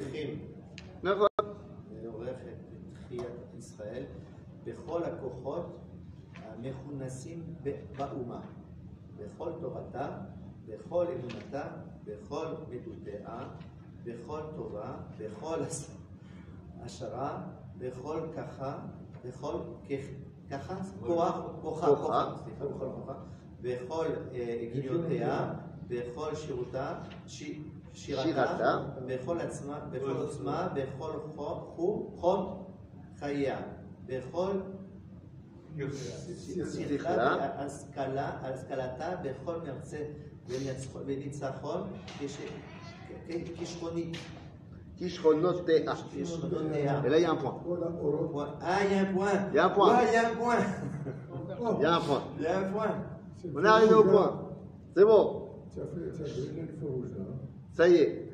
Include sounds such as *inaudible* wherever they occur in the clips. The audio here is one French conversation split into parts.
צריכים נכון. לעורך את תחיית ישראל. בכל הכוחות המכונסים באומה, בכל תורתה, בכל אמונתה, בכל מידותיה, בכל טובה, בכל הש- השערה, בכל ככה, בכל ככה, כוח, כוחה, כוחה. סליחה, בכל כוחה, בכל אה, גיניותיה, בכל שירותה, שירתה. בכל עצמה, בכל עוצמה, בכל חום, חייה, בכל השכלתה, בכל מרצה וניצח- וניצחון, כש- Kishronotea. Et là, il y a un point. Ah, il y a un point. Il y a un point. il y a un point. Il y a un point. Il y a un point. On est arrivé au point. C'est bon. Ça y est.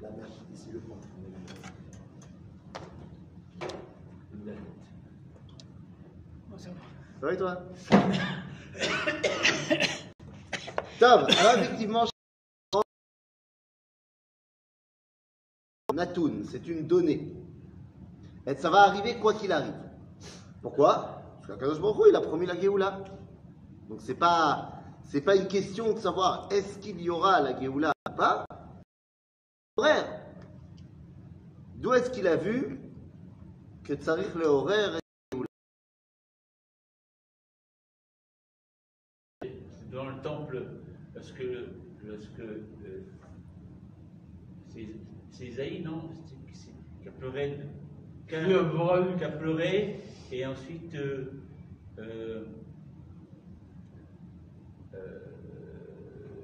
La merde, ici le point. Ça va et toi? *coughs* Tom, alors effectivement, Natoun, c'est une donnée. Et ça va arriver quoi qu'il arrive. Pourquoi? Parce qu'Akadosh Baruch il a promis la Géoula. Donc c'est pas pas une question de savoir est-ce qu'il y aura la Géoula ou pas. Horaire. D'où est-ce qu'il a vu que Tsarich le horaire dans le temple, parce que, que euh, c'est Isaïe, non Qui a pleuré, qui a, qui a pleuré, et ensuite euh, euh, euh,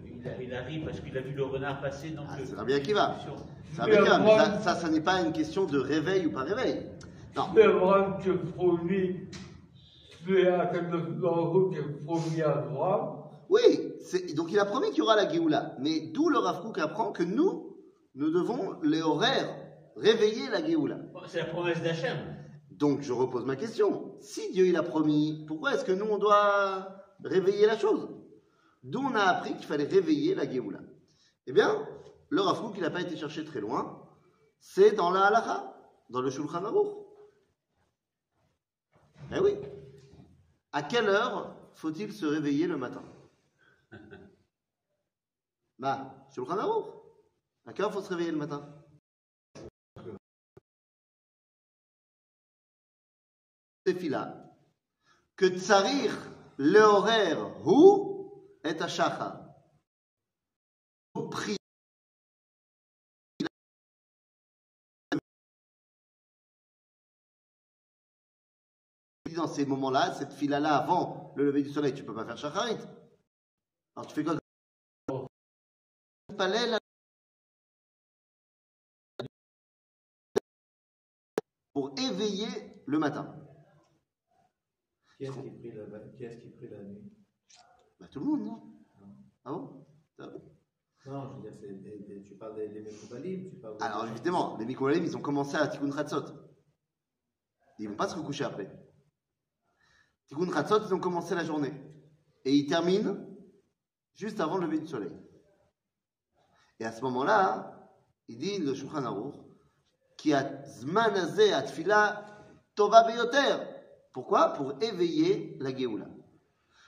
il, a- il arrive parce qu'il a vu le renard passer. Donc, Ah, euh, c'est Rabbi Akiva. sur- Ça, dire, mais ça, ça, ça n'est pas une question de réveil ou pas réveil. Non. Abraham qui est promis, c'est à qui est promis à Abraham. Oui, donc il a promis qu'il y aura la Géoula. Mais d'où le Rav Kook apprend que nous, nous devons, les horaires, réveiller la Géoula. Bon, C'est la promesse d'Hachem. Donc je repose ma question. Si Dieu il a promis, pourquoi est-ce que nous on doit réveiller la chose? D'où on a appris qu'il fallait réveiller la Géoula. Eh bien, le Kook, il n'a pas été cherché très loin. C'est dans la Halacha, dans le Shulchan Aruch. Eh oui. À quelle heure faut-il se réveiller le matin? *laughs* Bah, Shulchan Aruch. À quelle heure faut se réveiller le matin Tefila. Que tsarir le horaire hu est à shachar. Prie. Dans ces moments-là, cette fila-là, avant le lever du soleil, tu peux pas faire shacharit. Alors tu fais quoi? Pour éveiller le matin. Qui est-ce qui prie la, qui est-ce qui prie la nuit? Bah, tout le monde, non? Ah bon? Non, je veux dire, des- tu parles des, des Mekoubalim, tu parles des- Alors évidemment, les Mikoalim, ils ont commencé à Tikkun Chatzot. Ils vont pas se recoucher après. Tikkun Chatzot, ils ont commencé la journée. Et ils terminent juste avant le lever du soleil. Et à ce moment-là, il dit le Shulchan Aruch, qui a zman hazeh atfila tova beyoter. Pourquoi? Pour éveiller la Géoula.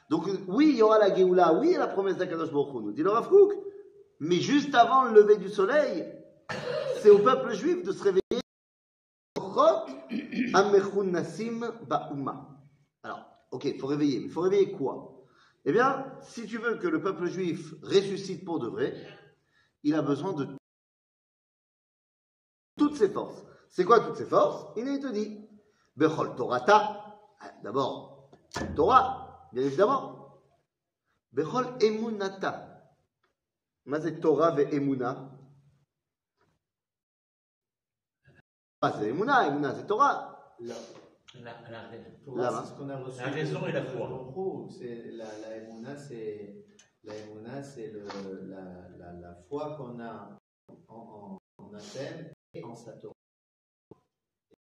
Donc oui, il y aura la Géoula, oui, la promesse d'Akadosh Baruch nous dit le Rav Kook. Mais juste avant le lever du soleil, c'est au peuple juif de se réveiller. Alors, ok, il faut réveiller. Mais il faut réveiller quoi? Eh bien, si tu veux que le peuple juif ressuscite pour de vrai, il a besoin de ses forces. C'est quoi toutes ses forces? Il te dit Bechol Torata, ah, d'abord, Torah, bien évidemment. Bechol Emunata. Torah ve Emuna. Ah, c'est Emuna, Emuna c'est Torah. La, la, la, La raison et la foi. La, la Emuna, c'est. La émouna, c'est la, la, la, foi qu'on a en, en, en Athènes dépenses à Toronto.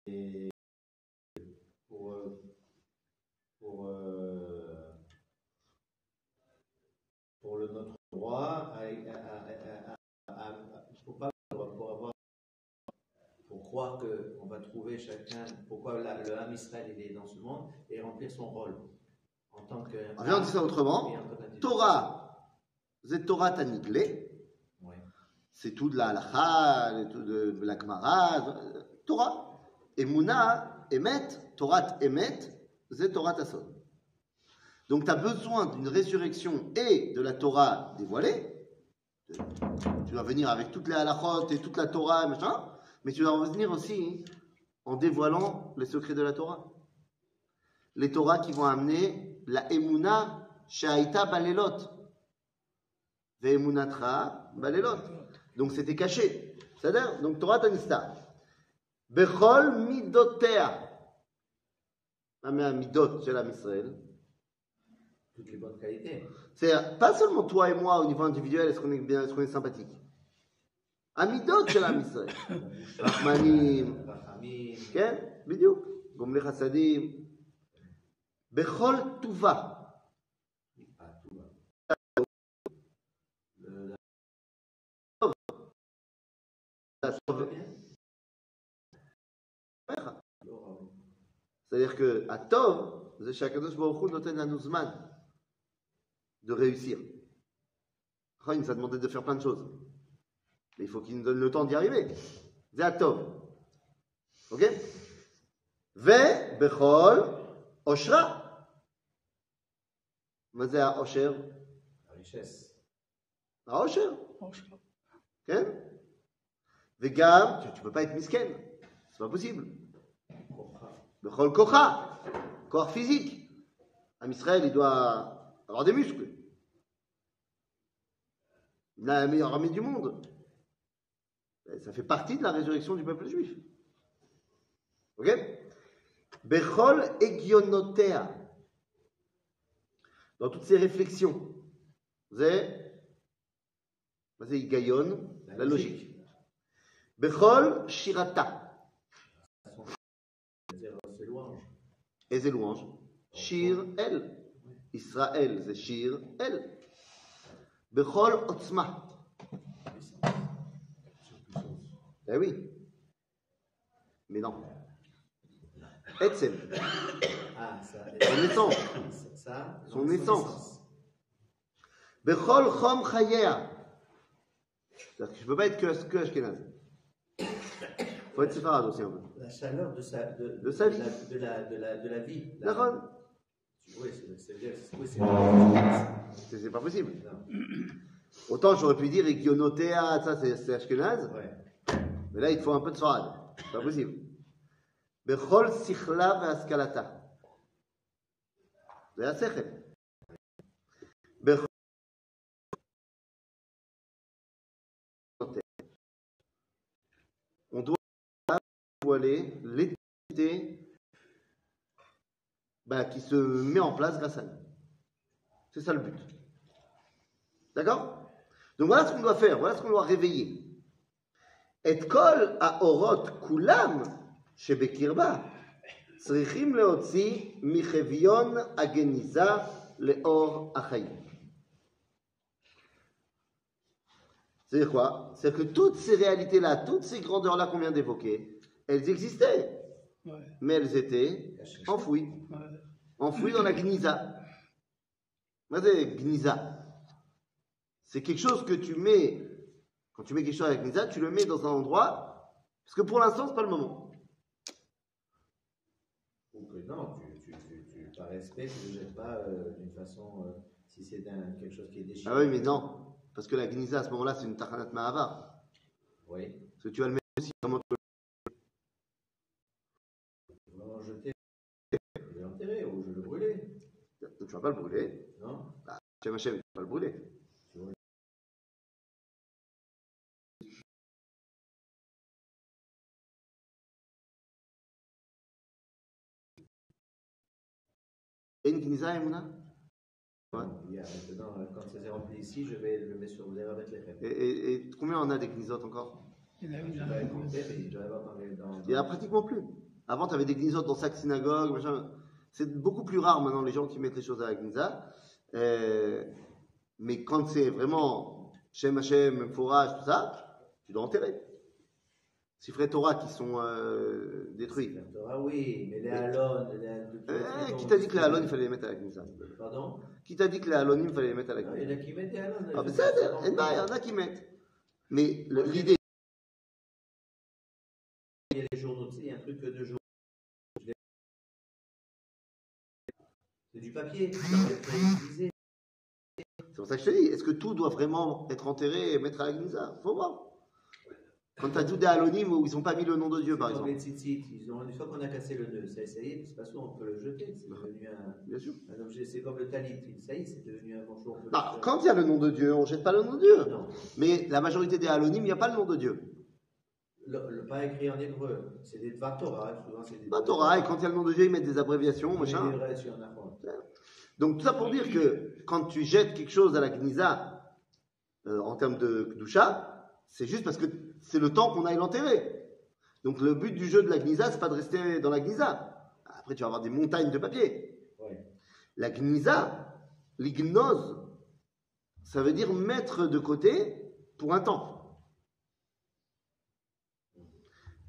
Et pour, euh, pour, euh, pour le, notre droit à, à, à, pour, pas, pour, avoir, pour croire qu'on va trouver chacun, pourquoi le âme Israël est dans ce monde, et remplir son rôle. En tant que. Alors, on dit ça autrement. Torah, vous êtes Torah Taniglé c'est tout de la halakha, tout de la Gemara, euh, Torah. Et Mouna, Emet, Torah Emet, c'est Torah Tasson. Donc tu as besoin d'une résurrection et de la Torah dévoilée. Tu dois venir avec toutes les halachot et toute la Torah, machin, mais tu dois venir aussi en dévoilant les secrets de la Torah. Les Torahs qui vont amener la Emouna Shaita Balelot. Ve'emunatra Balelot. Donc c'était caché. C'est-à-dire, donc Torah Tanista. Bechol midotea. Ah, mais un midot, c'est l'âme Israël. Toutes les bonnes qualités. C'est-à-dire, pas seulement toi et moi au niveau individuel, est-ce qu'on est bien, est-ce qu'on est sympathique? Un midot, c'est l'âme Israël. *coughs* Rahmanim. Rahmanim. Bidiouk. Gomle chassadim. Bechol tuva. C'est-à-dire que הטוב זה שהקדוש ברוך הוא נותן לנו זמן de réussir. Après, il nous a demandé de faire plein de choses. Mais il faut qu'il nous donne le temps d'y arriver. זה הטוב. אוקיי? ובכל עושרה. מה זה העושר? La richesse. העושר. כן? Vegam, tu ne peux pas être misken. C'est pas possible. Le kocha, corps physique. Un Israël, il doit avoir des muscles. Il a la meilleure armée du monde. Ben, ça fait partie de la résurrection du peuple juif. Ok? Bechol egionotea. Dans toutes ces réflexions, vous avez, vous avez la logique. Bechol Shirata. Et c'est louange. Shir El. Israël, c'est Shir El. Bechol Otzma. Eh oui. Mais non. Etzem. Son essence. Son, essence. essence. Bechol Chom Chayea. C'est-à-dire que je ne peux pas être que, que faut être séfarade aussi un peu. La chaleur de sa, de, de sa vie. De la, de la, de la, la vie. La, oui, mmh. c'est pas possible. *clears throat* Autant j'aurais pu dire Ikionotea, ça c'est Ashkenaz. Ouais. Mais là, il faut un peu de farad. C'est pas possible. Bechol sikhla ve'askalata. C'est la sechel. dévoiler l'éternité bah, qui se met en place grâce à nous. C'est ça le but. D'accord Donc voilà ce qu'on doit faire, voilà ce qu'on doit réveiller. את כל האורות כולם שבקרבה צריכים להוציא מחביון הגניזה לאור החיים. C'est-à-dire quoi C'est-à-dire que toutes ces réalités-là, toutes ces grandeurs-là qu'on vient d'évoquer, elles existaient, Ouais, mais elles étaient enfouies, ouais. enfouies dans la gniza. Qu'est-ce que c'est quelque chose que tu mets, quand tu mets quelque chose avec gniza, tu le mets dans un endroit, parce que pour l'instant, c'est pas le moment. Ou que non, tu, tu, tu, tu, par respect, tu ne le jettes pas euh, d'une façon. euh, si c'est quelque chose qui est déchiré. Ah oui, mais non. Parce que la Gniza, à ce moment-là, c'est une Tachanat Mahavar. Oui. Parce que tu vas le mettre aussi. Comment tu Je vais en jeter. Je vais l'enterrer ou je vais le brûler. Peux- tu vas pas le brûler. Non Shem Hashem, tu vas pas le brûler. Et une Gniza, Emouna Ouais. Il y a maintenant, quand ça s'est rempli ici, je vais le mettre sur le mettre les rêves. et, et, et combien on a des Gnizot encore Il y en a une. Il y en a pratiquement plus. Avant, tu avais des Gnizot dans chaque synagogue. machin. C'est beaucoup plus rare maintenant les gens qui mettent les choses à la Gniza. Euh, mais quand c'est vraiment Shem Hashem, Forage, tout ça, tu dois enterrer. Sifrei Torah qui sont euh, détruits. La Torah, oui, mais les les Eh, qui t'a dit que les halon, il fallait les mettre à la Knesset Pardon? Qui t'a dit que les halon, il fallait les mettre à la Non, Il y en a qui mettent des halon. Ah, mais ça, il y en a qui mettent. Mais l'idée, Il y a les journaux, tu sais, il y a un truc de journaux. Du papier, ça être c'est pour ça que je te dis, est-ce que tout doit vraiment être enterré et mettre à la Knesset Faut voir. Quand tu as tout des halonymes où ils n'ont pas mis le nom de Dieu, par exemple. les tzitzit, ils ont, une fois qu'on a cassé le nœud, ça, y est, c'est pas sûr, on peut le jeter, c'est devenu un, Bien sûr. un objet, c'est comme le talit, ça y est, c'est devenu un Non, faire. quand il y a le nom de Dieu, on ne jette pas le nom de Dieu. Non, Mais la majorité des halonymes, il n'y a pas le nom de Dieu. le, le pas écrit en hébreu, c'est des Torah, souvent c'est des Torah, et quand il y a le nom de Dieu, ils mettent des abréviations, machin. des Donc tout ça pour dire que quand tu jettes quelque chose à la Gnisa euh, en termes de Kdusha, c'est juste parce que c'est le temps qu'on aille l'enterrer. Donc le but du jeu de la Gnisa, c'est pas de rester dans la Gnisa. Après, tu vas avoir des montagnes de papier. Ouais. La Gnisa, l'ignose, ça veut dire mettre de côté pour un temps.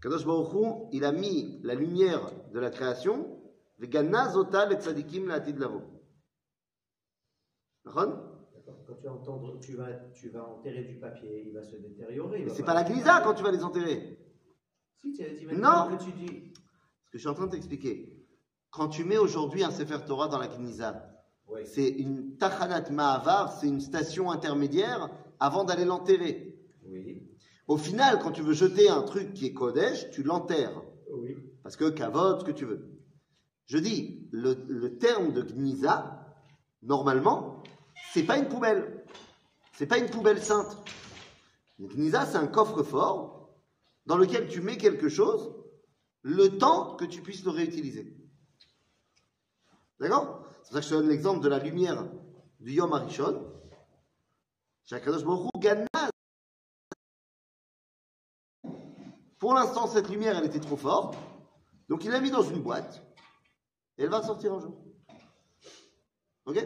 Kadosh Baruch Hu, il a mis la lumière de la création, Vegana Zotal et Tzadikim la Lavo. D'accord. Quand tu vas, entendre, tu, vas, tu vas enterrer du papier, il va se détériorer. Mais c'est pas la Gnisa quand tu vas les enterrer. Si, tu dit maintenant Non. que tu dis. Ce que je suis en train de t'expliquer. Quand tu mets aujourd'hui un Sefer Torah dans la Gnisa, Oui. c'est une Tachanat Ma'avar, c'est une station intermédiaire avant d'aller l'enterrer. Oui. Au final, quand tu veux jeter un truc qui est Kodesh, tu l'enterres. Oui. Parce que Kavod, ce que tu veux. Je dis, le, le terme de Gnisa, normalement, c'est pas une poubelle. C'est pas une poubelle sainte. Une Gnisa, c'est un coffre-fort dans lequel tu mets quelque chose le temps que tu puisses le réutiliser. D'accord? C'est pour ça que je te donne l'exemple de la lumière du Yom Arishon. Shakadosh Baruch. Pour l'instant, cette lumière, elle était trop forte. Donc, il l'a mis dans une boîte. Et elle va sortir un jour. Ok?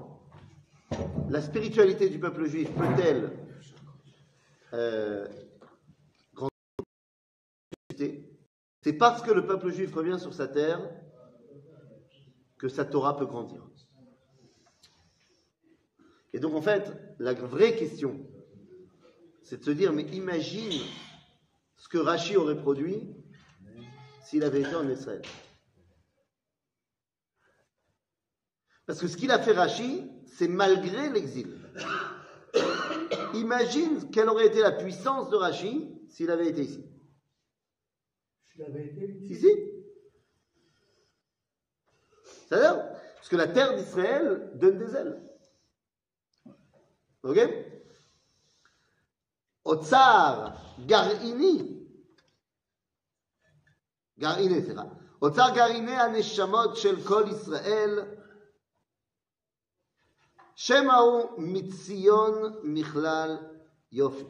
la spiritualité du peuple juif peut-elle euh, grandir C'est parce que le peuple juif revient sur sa terre que sa Torah peut grandir. Et donc en fait, la vraie question, c'est de se dire, mais imagine ce que Rachi aurait produit s'il avait été en Israël. Parce que ce qu'il a fait Rachi, c'est malgré l'exil. Imagine quelle aurait été la puissance de Rachi s'il avait été ici. Tu l'avais été Si, si. C'est-à-dire, parce que la terre d'Israël donne des ailes. Ok? Otsar Garini. Garini, c'est ça. Otsar Garini Aneshamot Shel Kol Israël. Michlal Yofi.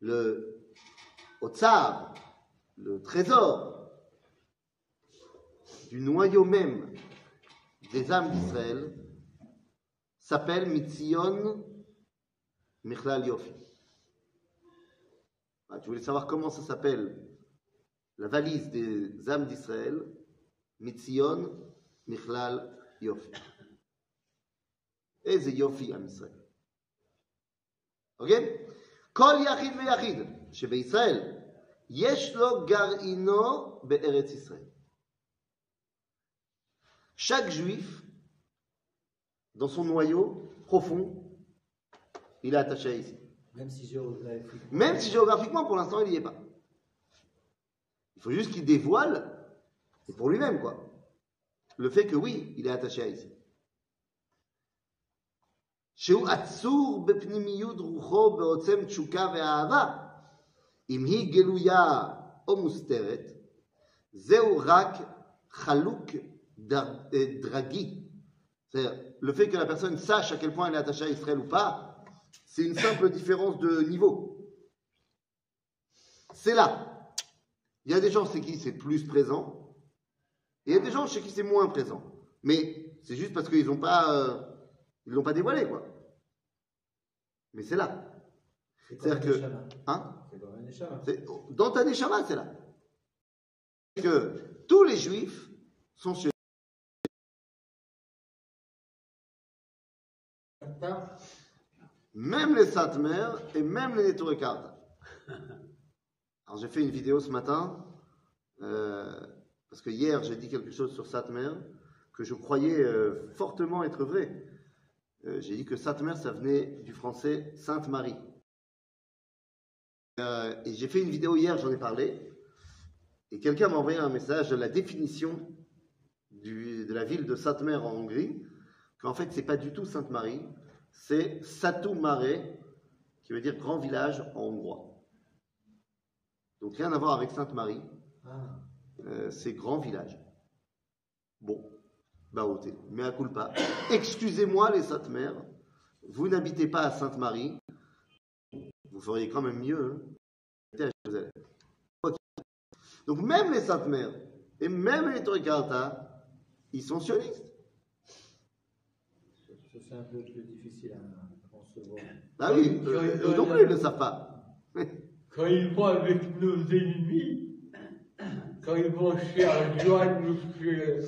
Le Otsar, le trésor du noyau même des âmes d'Israël, s'appelle Mitzion Michlal Yofi. Ah, tu voulais savoir comment ça s'appelle la valise des âmes d'Israël? Mitzion Michlal Yofi. איזה יופי עם ישראל. אוקיי? כל יחיד ויחיד שבישראל יש לו גרעינו בארץ ישראל. Chaque juif, dans son noyau profond, il est attaché ici. Même si géographiquement. Même si géographiquement, pour l'instant, il n'y est pas. Il faut juste qu'il dévoile, c'est pour lui-même, quoi, le fait que oui, il est attaché à ici. שהוא עצור בפנימיות רוחו בעוצם תשוקה ואהבה, אם היא גלויה או מוסתרת, Zeurak Chalouk dar- eh, Dragi. C'est-à-dire, le fait que la personne sache à quel point elle est attachée à Israël ou pas, c'est une simple différence de niveau. C'est là. Il y a des gens chez qui c'est plus présent, et il y a des gens chez qui c'est moins présent. Mais c'est juste parce qu'ils n'ont pas, euh, ils l'ont pas dévoilé, quoi. Mais c'est là. C'est-à-dire que-. Hein Dans ta Neshama, c'est là. Que tous les juifs sont chez même les Satmer et même les Neturekard. *laughs* Alors j'ai fait une vidéo ce matin, euh, parce que hier j'ai dit quelque chose sur Satmer que je croyais euh, fortement être vrai. Euh, j'ai dit que Satmer ça venait du français Sainte Marie. Euh, et j'ai fait une vidéo hier, j'en ai parlé, et quelqu'un m'a envoyé un message de la définition du- de la ville de Satmer en Hongrie, qu'en fait c'est pas du tout Sainte-Marie, c'est Satu Mare, qui veut dire grand village en hongrois. Donc rien à voir avec Sainte-Marie, Ah, euh, c'est grand village. Bon, bah ôtez, mais à culpa. Excusez-moi les Satmer, vous n'habitez pas à Sainte-Marie, vous feriez quand même mieux. hein. Donc même les Satmer et même les Torikata, ils sont sionistes. c'est un peu plus difficile à concevoir. Bah oui, eux, non plus, ils ne le savent pas. Quand ils vont avec nos ennemis, quand ils vont chez ou chez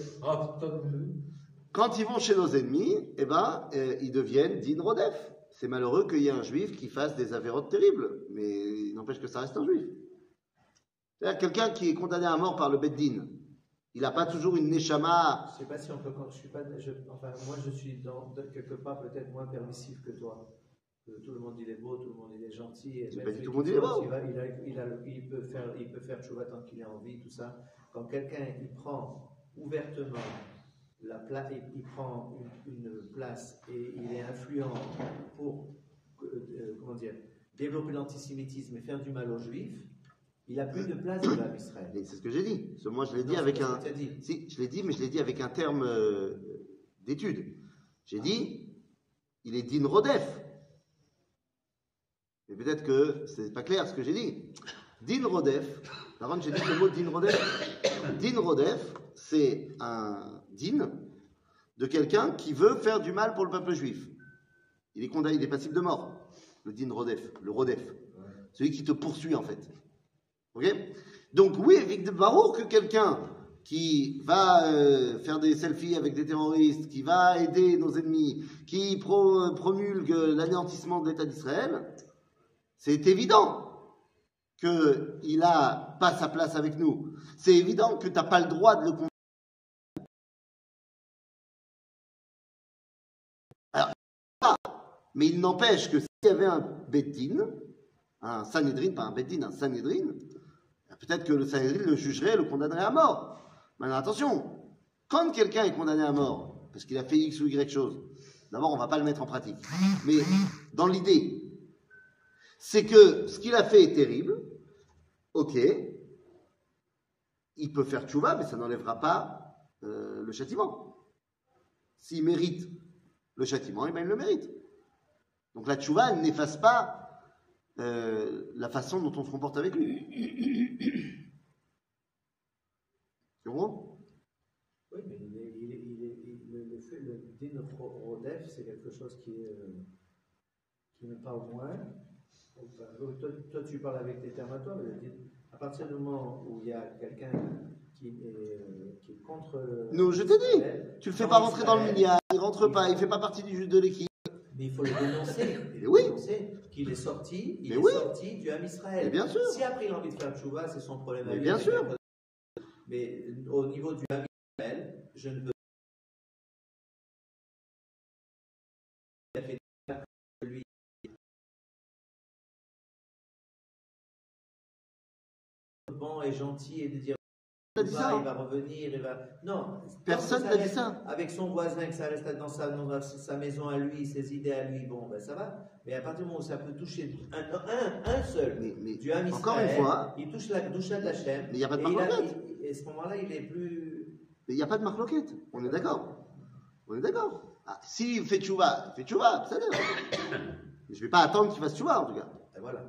Quand ils vont chez nos ennemis, eh ben, euh, ils deviennent din rodef. C'est malheureux qu'il y ait un juif qui fasse des avérotes terribles, mais il n'empêche que ça reste un juif. C'est-à-dire quelqu'un qui est condamné à mort par le Beddin, il n'a pas toujours une neshama. Je sais pas si on peut. Je suis pas. je- enfin, moi, je suis dans, quelque part peut-être moins permissif que toi. Que tout le monde il est beau, tout le monde il est gentil. et même tout le monde il est beau. Il, il a- il a peut faire, il peut faire tant qu'il est en vie, tout ça. Quand quelqu'un il prend ouvertement la pla- il, il prend une, une place et il est influent pour euh, euh, comment dire développer l'antisémitisme et faire du mal aux juifs, il a plus de place dans l'âme Israël. C'est ce que j'ai dit. Moi, je l'ai dit avec un. dit. Si, je l'ai dit, mais je l'ai dit avec un terme euh, d'étude. J'ai dit, il est din rodef. Peut-être que c'est pas clair ce que j'ai dit. Din rodef. Par j'ai dit le mot din rodef. Din rodef, c'est un din de quelqu'un qui veut faire du mal pour le peuple juif. Il est condamné, il est passible de mort. Le din rodef, le rodef. Celui qui te poursuit en fait. Ok? Donc oui, avec de Barour que quelqu'un qui va euh, faire des selfies avec des terroristes, qui va aider nos ennemis, qui pro- promulgue l'anéantissement de l'État d'Israël, c'est évident qu'il n'a pas sa place avec nous. C'est évident que tu n'as pas le droit de le condamner. Alors, mais il n'empêche que s'il y avait un Beddin, un Sanhedrin, pas un Beddin, un Sanhedrin, peut-être que le Sanhedrin le jugerait, le condamnerait à mort. Maintenant, attention, quand quelqu'un est condamné à mort, parce qu'il a fait X ou Y chose, d'abord, on ne va pas le mettre en pratique. Mais dans l'idée, c'est que ce qu'il a fait est terrible, ok, il peut faire tchouva, mais ça n'enlèvera pas euh, le châtiment. S'il mérite le châtiment, eh ben, il le mérite. Donc la tchouva, elle n'efface pas euh, la façon dont on se comporte avec lui. *coughs* Tu comprends? Oui, mais le, fait, c'est quelque chose qui est, euh, qui n'est pas au moins. Toi, tu parles avec tes termes à toi, mais à partir du moment où il y a quelqu'un qui est, euh, qui est contre. le- Nous, je t'ai dit, tu le fais pas rentrer dans le milliard, il rentre pas, il fait pas partie du de l'équipe. Mais il faut le dénoncer. Mais oui. Dénoncer qu'il est sorti, il Mais est oui. sorti du Ham Israël. Mais bien sûr. Si après il a envie de faire tchouva, c'est son problème. Mais bien sûr. Mais au niveau du Ham Israël, je ne veux Bon et gentil et de dire dit va, ça, il va revenir, il va. Non, Personne n'a dit ça. Avec son voisin, que ça reste dans sa, dans sa maison à lui, ses idées à lui, bon, ben ça va. Mais à partir du moment où ça peut toucher un, un, un seul Mais, mais du Ham encore une fois, il touche la douche de la chaîne. Mais il y a pas de et il marque il- à ce moment-là, il est plus. Mais il n'y a pas de marloquette. On est d'accord. On est d'accord. Ah, S'il fait tchouva, il fait tchouva, ça *coughs* je ne vais pas attendre qu'il fasse tchouva, en tout cas. Et voilà.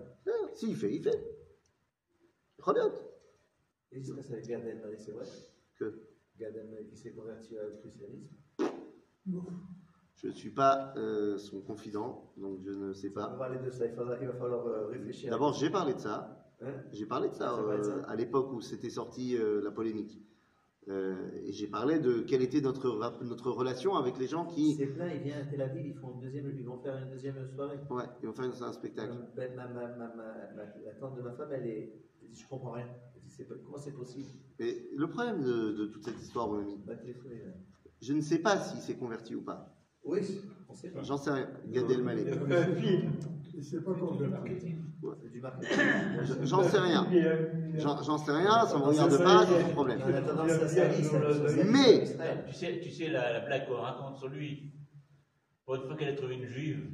S'il fait, il fait. Très bien. Et ce que ça Gad Elmaleh, c'est vrai Que? Gad Elmaleh qui s'est converti au christianisme. je ne suis pas euh, son confident, donc je ne sais On va pas. parler de ça, il, faudra- il va falloir euh, réfléchir. D'abord, j'ai parlé de ça. Hein? J'ai parlé de ça, être euh, ça. à l'époque où c'était sorti euh, la polémique. Euh, et j'ai parlé de quelle était notre, notre relation avec les gens qui. C'est plein, il vient à Tel Aviv, ils, font une deuxième, ils vont faire une deuxième soirée. Ouais, ils vont faire un spectacle. Ben, ma, ma, ma, ma- ma- la tante de ma femme, elle est. Dit, je comprends rien. Dit, c'est comment c'est possible? Mais le problème de, de toute cette histoire, mon ami, je ne sais pas s'il s'est converti ou pas. Oui, on sait pas. J'en sais rien. Gad Elmaleh. Il a fait un film. Il sait pas. Je- J'en sais rien. J'en sais rien, ça me Ça, regarde pas, il y c'est a- un problème. Mais-. Tu sais, tu sais la, la blague qu'on raconte sur lui. Pour une fois qu'elle a trouvé une juive.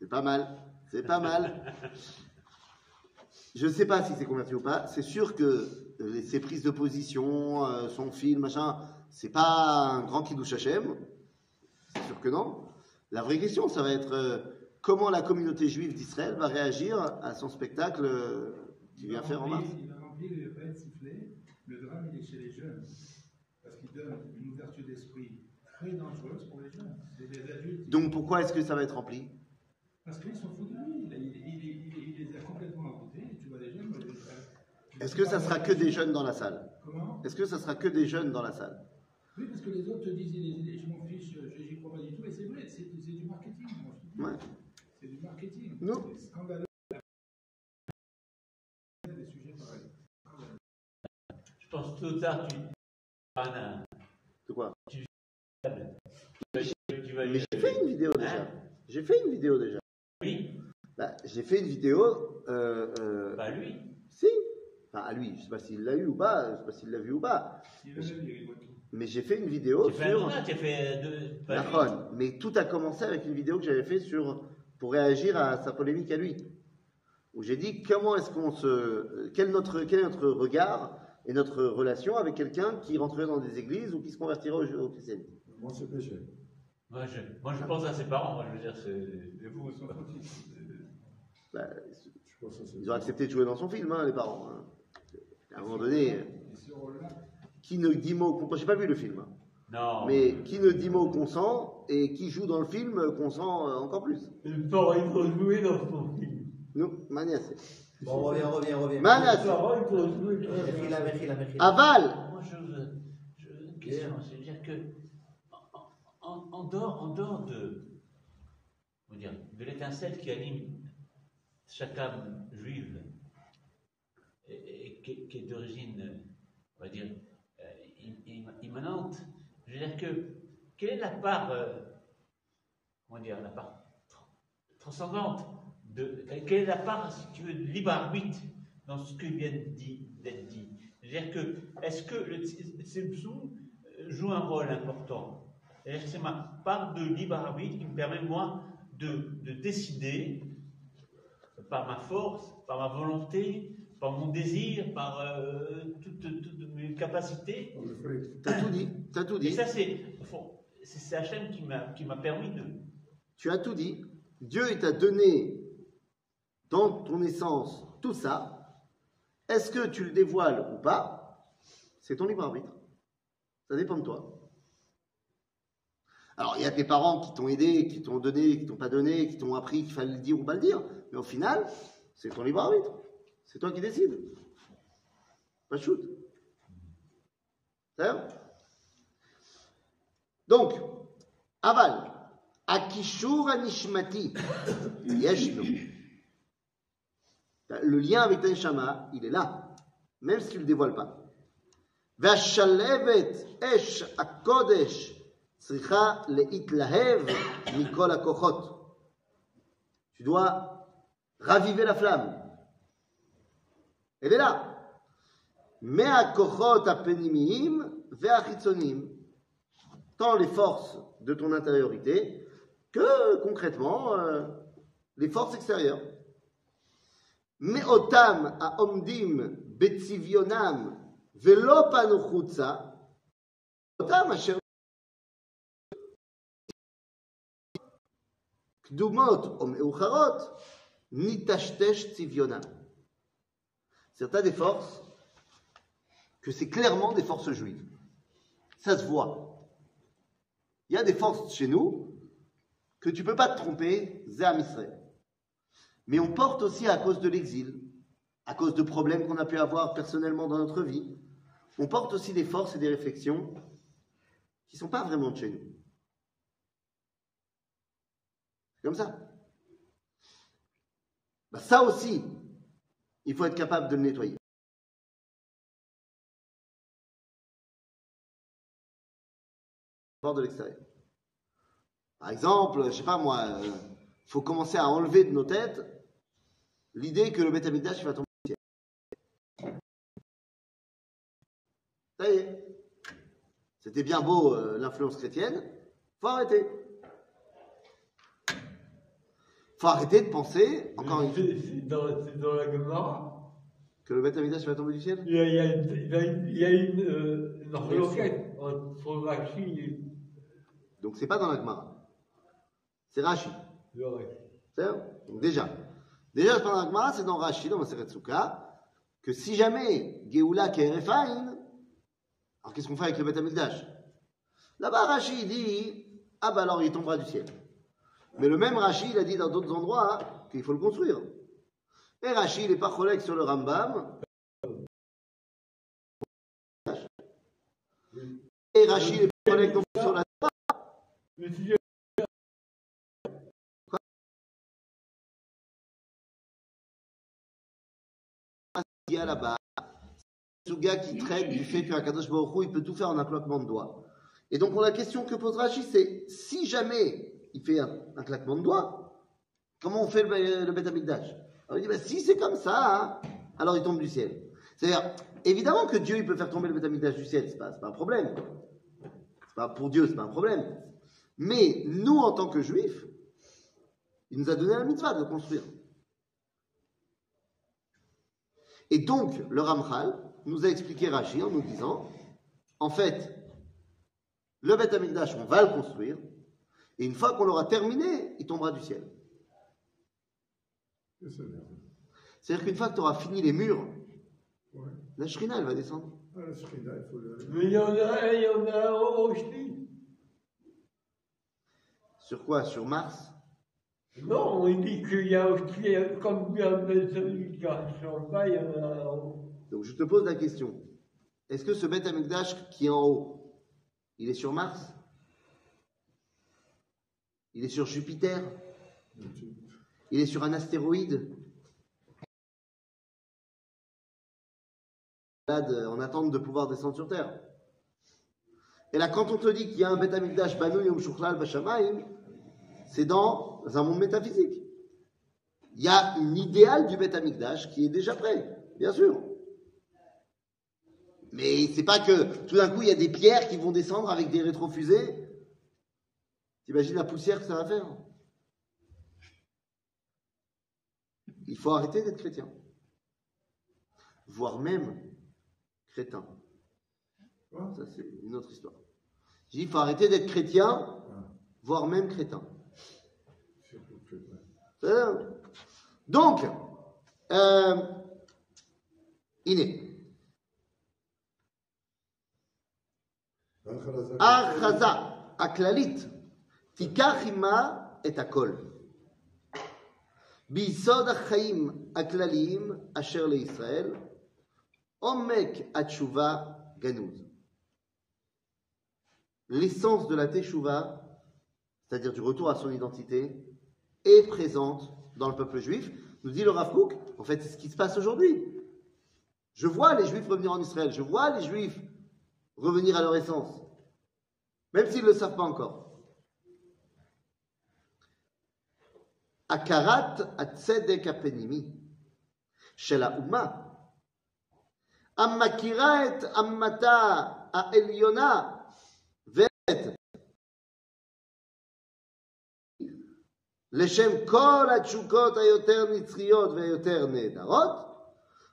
C'est pas mal. C'est pas mal. *laughs* Je ne sais pas si c'est converti ou pas. C'est sûr que euh, ses prises de position, euh, son film, machin, c'est pas un grand kiddush Hashem. C'est sûr que non. La vraie question, ça va être euh, comment la communauté juive d'Israël va réagir à son spectacle euh, qu'il vient faire en mars. Il a rempli le pas de sifflet. Le drame, il est chez les jeunes. Parce qu'il donne une ouverture d'esprit très dangereuse pour les jeunes. Des adultes. Donc pourquoi est-ce que ça va être rempli? Parce qu'ils sont fous de lui. Il, il- il- il- il les a complètement envoûtés. Et Tu vois les jeunes. moi, je- Est-ce que ça sera que des jeunes dans la salle? Comment? Est-ce que ça sera que des jeunes dans la salle? Oui, parce que les autres te disent je m'en fiche, je j'y crois pas du tout. Et c'est vrai, c'est c'est du marketing. moi. Ouais. C'est du marketing. Non. C'est scandaleux. Des sujets pareils. Scandaleux. Je pense que tôt ou tard, tu. Anna, De quoi? Tu vas, tu vas Mais j'ai fait une vidéo déjà. Hein? J'ai fait une vidéo déjà. Oui, Bah, j'ai fait une vidéo. Euh, euh, bah lui. Si. Enfin, à lui, je sais pas s'il l'a eu ou pas, je sais pas s'il l'a vu ou pas. Mais j'ai fait une vidéo sur. tournage, tu as fait deux. pas lui. Nahon. Mais tout a commencé avec une vidéo que j'avais fait sur pour réagir à sa polémique à lui, où j'ai dit comment est-ce qu'on se, quel notre quel est notre regard et notre relation avec quelqu'un qui rentrerait dans des églises ou qui se convertirait au, au christianisme? Moi, c'est péché. Moi je, moi, je pense à ses parents, moi, je veux dire, c'est. Et vous, fautif. Bah, ils ont accepté de jouer dans son film, hein, les parents. hein. À un moment donné, qui ne dit mot, j'ai pas vu le film, hein. Non. mais qui ne dit mot consent et qui joue dans le film consent euh, encore plus. Ils vont jouer dans son film. Nous, Manias. Bon, film. Mechila, Mechila, Mechila. aval. Moi, je, je, une question, c'est-à-dire que, en, en- dehors, en dehors de, dire, de l'étincelle qui anime chaque âme juive, qui, est d'origine, on va dire, euh, im- im- immanente, je veux dire que, quelle est la part, euh, comment dire, la part tr- transcendante de, quelle est la part, si tu veux, de libre arbitre dans ce qui vient de dit- d'être dit? C'est-à-dire que, est-ce que le Tzimtzum joue un rôle important? Que c'est ma part de libre arbitre qui me permet, moi, de, de décider par ma force, par ma volonté, par mon désir, par euh, toutes, toutes mes capacités. T'as tout dit, t'as tout Et dit. ça, c'est c'est Hachem qui m'a qui m'a permis de. Tu as tout dit. Dieu t'a donné dans ton essence tout ça. Est-ce que tu le dévoiles ou pas? C'est ton libre arbitre. Ça dépend de toi. Alors, il y a tes parents qui t'ont aidé, qui t'ont donné, qui t'ont pas donné, qui t'ont appris qu'il fallait le dire ou pas le dire. Mais au final, c'est ton libre arbitre. C'est toi qui décides. Pas de shoot. C'est vrai Donc, aval. Akishur anishmati. Yeshno. Le lien avec ta neshama, il est là. Même si tu ne le dévoiles pas. והשלבת אש הקודש צריכה להתלהב מכל הכוחות. Tu dois raviver la flamme. elle est là. Mais à Kochot Apenimim, Veachitsonim, tant les forces de ton intériorité que concrètement euh, les forces extérieures. Mais Otam à Omdim, Betsivionam, Velopanuchutsa, Otam à Kdumot, Om Eucharot, Nitashtesh Tivionam. Certains des forces, que c'est clairement des forces juives. Ça se voit. Il y a des forces chez nous que tu peux pas te tromper, Zéam Israël. Mais on porte aussi à cause de l'exil, à cause de problèmes qu'on a pu avoir personnellement dans notre vie, on porte aussi des forces et des réflexions qui ne sont pas vraiment de chez nous. C'est comme ça. Bah, ça aussi, il faut être capable de le nettoyer. de l'extérieur. Par exemple, je sais pas moi, il faut commencer à enlever de nos têtes l'idée que le Beth va tomber. Ça y est. C'était bien beau euh, l'influence chrétienne. Faut arrêter. Faut arrêter de penser, encore une fois, C'est dans, dans la Gemara. que le Beth Amikdash va tomber du ciel? Il y a, il y a une, il y a une, euh, une requête entre Rachi et Donc c'est pas dans la Gemara. C'est Rashi. C'est Donc déjà, déjà c'est pas dans la Gemara, c'est dans Rashi, dans Maseret Souka, que si jamais Geoula Kerefain, alors qu'est-ce qu'on fait avec le Beth Amikdash Là-bas, Rashi dit, ah bah alors il tombera du ciel. Mais le même Rashi, il a dit dans d'autres endroits hein, qu'il faut le construire. Et Rashi, il est pas collègue sur le Rambam. Et Rashi, il est pas collègue non plus sur la Suga là-bas, Suga qui traite du fait qu'un Kadosh Baruch Hu, il peut tout faire en un claquement de doigts. Et donc, la question que pose Rashi, c'est si jamais il fait un, claquement de doigts, comment on fait le, le Beth Amikdash Alors il dit, bah, si c'est comme ça, hein, alors il tombe du ciel. C'est-à-dire, évidemment que Dieu, il peut faire tomber le Beth Amikdash du ciel, c'est pas, pas un problème. Pas, pour Dieu, c'est pas un problème. Mais nous, en tant que juifs, il nous a donné la mitzvah de construire. Et donc, le Ramchal nous a expliqué Rashi en nous disant, en fait, le Beth Amikdash, on va le construire, et une fois qu'on l'aura terminé, il tombera du ciel. C'est-à-dire qu'une fois que tu auras fini les murs, Ouais. la Shrina, elle va descendre. Ah, la Shrina, il faut le. Mais il y en a, il y en a au Ch'ti. Sur quoi? Sur Mars? Non, il dit qu'il y a aussi, comme il y a des en bas, il y en a en haut. Donc je te pose la question. Est-ce que ce Beth Amikdash qui est en haut, il est sur Mars? Il est sur Jupiter Il est sur un astéroïde en attente de pouvoir descendre sur Terre. Et là, quand on te dit qu'il y a un Beth Amikdash, Banu Yom c'est dans un monde métaphysique. Il y a une idéal du Beth Amikdash qui est déjà prêt, bien sûr. Mais c'est pas que tout d'un coup il y a des pierres qui vont descendre avec des rétrofusées. T'imagines la poussière que ça va faire Il faut arrêter d'être chrétien, voire même crétin. Hein, ça, c'est une autre histoire. Il faut arrêter d'être chrétien, voire même crétin. Hein. Donc, euh, Iné. Achaza, Aklalit. Tikachima et Akol. Bisod Achaim Aklalim Asher le Israël. Omek Atshuva Ganouz. L'essence de la Teshuvah, c'est-à-dire du retour à son identité, est présente dans le peuple juif. Nous dit le Rav Kook, en fait, c'est ce qui se passe aujourd'hui. Je vois les juifs revenir en Israël, je vois les juifs revenir à leur essence, même s'ils ne le savent pas encore. Akarat atzedek apenimi של האומה, המכירה את אמתה העליונה ואת לשם כל התשוקות היותר נצחיות והיותר נהדרות,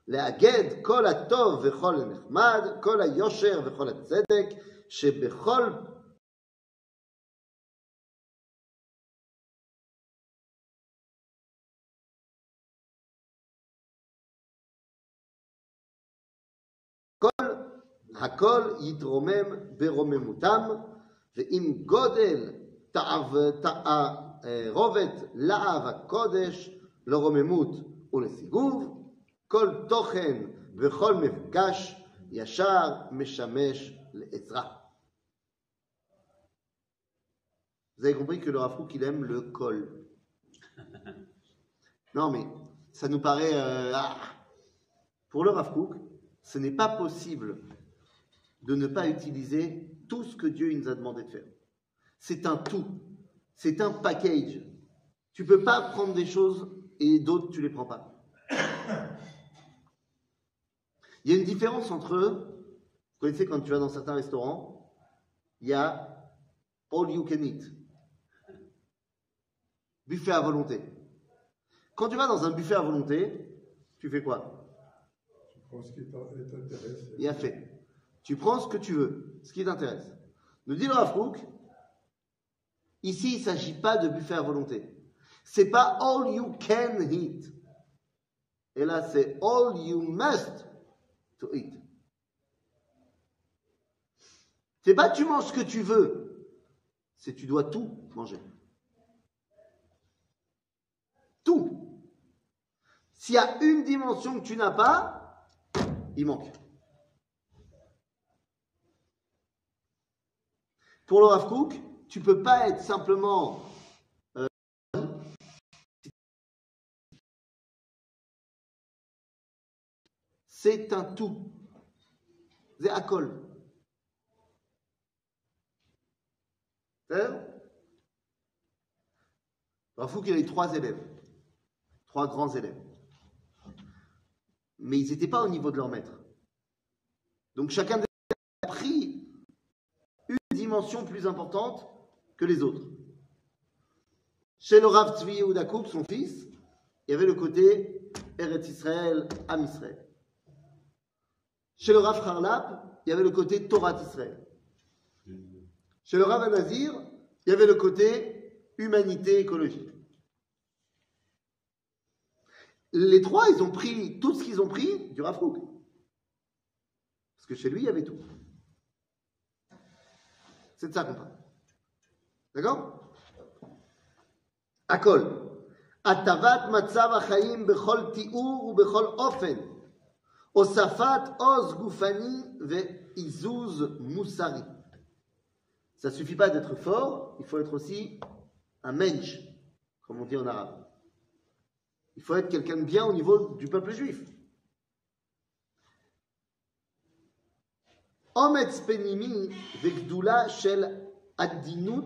לאגד כל הטוב וכל הנחמד, כל היושר וכל הצדק, שבכל כל הכל יתרומם ברוממותם, ועם גודל תעב- תערובת לעב הקודש לרוממות ולסיגוב, כל תוכן וכל מפגש ישר משמש לעזרה. Vous avez compris que le Rav Kook, il aime le col. *laughs* Non, mais ça nous paraît. euh, ah. Pour le Rav Kook, ce n'est pas possible de ne pas utiliser tout ce que Dieu nous a demandé de faire. C'est un tout. C'est un package. Tu ne peux pas prendre des choses et d'autres, tu ne les prends pas. Il y a une différence entre, vous connaissez quand tu vas dans certains restaurants, il y a all you can eat. Buffet à volonté. Quand tu vas dans un buffet à volonté, tu fais quoi? Ce qui t'in- t'intéresse. Il a fait. Tu prends ce que tu veux, ce qui t'intéresse. Nous dit le Rav Kook, ici il ne s'agit pas de buffet à volonté. C'est pas all you can eat. Et là c'est all you must to eat. C'est pas tu manges ce que tu veux, c'est tu dois tout manger. Tout. S'il y a une dimension que tu n'as pas, il manque. Pour le Rav Kook, tu peux pas être simplement euh, c'est un tout. C'est à col. Rav Kook, il a eu trois élèves, trois grands élèves. Mais ils n'étaient pas au niveau de leur maître. Donc chacun d'eux a pris une dimension plus importante que les autres. Chez le Rav Tzvi Yehuda Kook, son fils, il y avait le côté Eretz Israël, Am Israël. Chez le Rav Harlap, il y avait le côté Torah Israël. Chez le Rav Nazir, il y avait le côté humanité écologique Les trois, ils ont pris tout ce qu'ils ont pris du Rav Kook. Parce que chez lui, il y avait tout. C'est de ça qu'on parle. D'accord הכל. הטבת מצב החיים בכל תיאור ובכל אופן. הוספת עוז גופני ועיזוז מוסרי. Ça ne suffit pas d'être fort, il faut être aussi un mensch, comme on dit en arabe. Il faut être quelqu'un de bien au niveau du peuple juif. אומץ פנימי וגדולה של עדינות,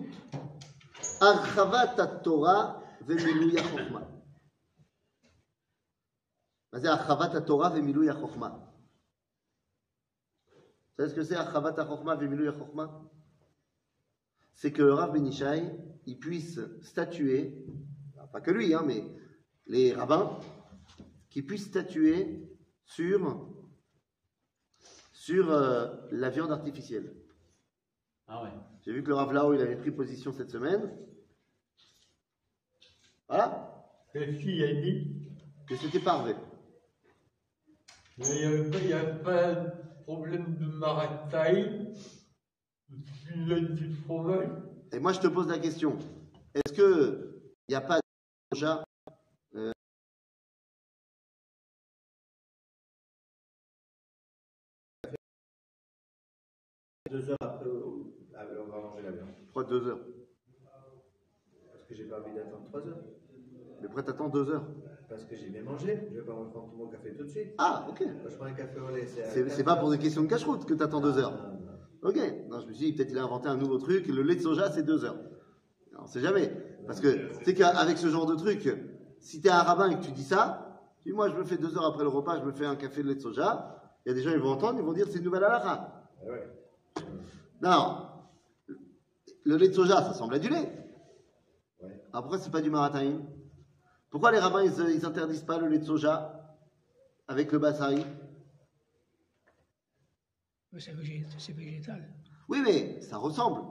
הרחבת התורה ומילוי החוכמה. מה זה הרחבת התורה ומילוי החוכמה? Vous savez ce que c'est הרחבת החוכמה ומילוי החוכמה C'est que le Rav Benishai, il puisse statuer, pas que lui, hein, mais les rabbins, qui puissent statuer sur sur euh, la viande artificielle. Ah ouais. J'ai vu que le Rav Lao, il avait pris position cette semaine. Voilà, Qu'est-ce qu'il a dit que c'était parvé. Mais il n'y a, pas- il y a pas de problème de a du fromage? Et moi, je te pose la question. Est-ce que il n'y a pas de Deux heures après, euh, ah, on va manger la viande. crois deux heures Parce que j'ai pas envie d'attendre trois heures. Mais pourquoi t'attends deux heures? Parce que j'ai bien mangé. Je vais pas me prendre tout mon café tout de suite. Ah, ok. Je prends un café au lait. C'est pas pour des questions de cache-route que t'attends deux heures. Non, non, non. Ok. Non, je me suis dit, peut-être il a inventé un nouveau truc. Le lait de soja, c'est deux heures. On sait jamais. Parce que, tu sais qu'avec ce genre de truc, si t'es un rabbin et que tu dis ça, tu dis, moi, je me fais deux heures après le repas, je me fais un café de lait de soja. Il y a des gens, ils vont entendre, ils vont dire, c'est une nouvelle halakha. Ah ouais. Non. Le lait de soja, ça ressemble à du lait. Ouais. Alors pourquoi c'est pas du marathaïm Pourquoi les rabbins, ils, ils interdisent pas le lait de soja avec le basari Mais C'est végé- c'est végétal. Oui, mais ça ressemble.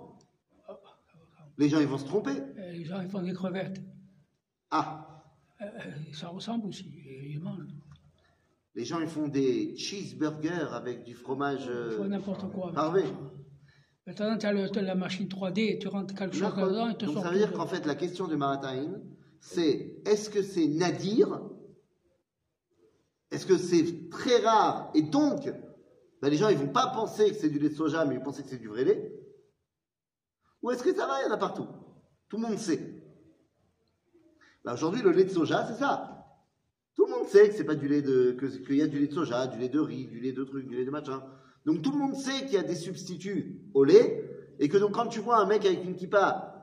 Les gens, ils vont se tromper. Euh, Les gens ils font des crevettes. Ah, Euh, euh, ça ressemble aussi. Ils mangent. les gens, ils font des cheeseburgers avec du fromage. Ils font n'importe quoi. parvé. Maintenant, tu as, la machine 3D et tu rentres quelque chose dedans et te Donc sort ça veut dire qu'en fait, la question du Marataïm, c'est est-ce que c'est nadir? Est-ce que c'est très rare? Et donc, ben, les gens, ils vont pas penser que c'est du lait de soja, mais ils vont penser que c'est du vrai lait Ou est-ce que ça va? Il y en a partout. Tout le monde sait. Là, aujourd'hui, le lait de soja, c'est ça. Tout le monde sait que c'est pas du lait de, que- qu'il y a du lait de soja, du lait de riz, du lait de trucs, du lait de machin. Donc tout le monde sait qu'il y a des substituts au lait, et que donc quand tu vois un mec avec une kippa,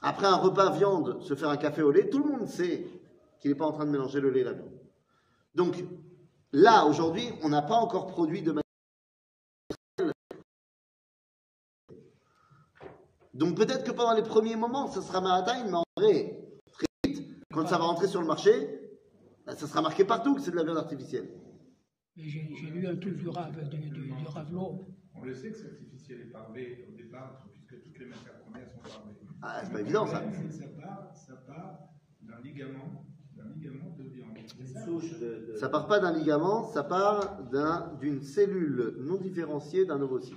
après un repas viande, se faire un café au lait, tout le monde sait qu'il n'est pas en train de mélanger le lait et la viande. Donc là, aujourd'hui, on n'a pas encore produit de manière Donc peut-être que pendant les premiers moments, ça sera maratime, mais en vrai, très vite, quand ça va rentrer sur le marché, bah, ça sera marqué partout que c'est de la viande artificielle. Mais J'ai lu un truc du Rav, du, du, du Ravlo. On le sait que c'est artificiel et parvé au départ, puisque toutes les matières premières sont parvées. Ah, c'est pas évident ça. Ça part, ça part d'un ligament, d'un ligament de viande. De. de- Ça part pas d'un ligament, ça part d'un- d'une cellule non différenciée d'un ovocyte.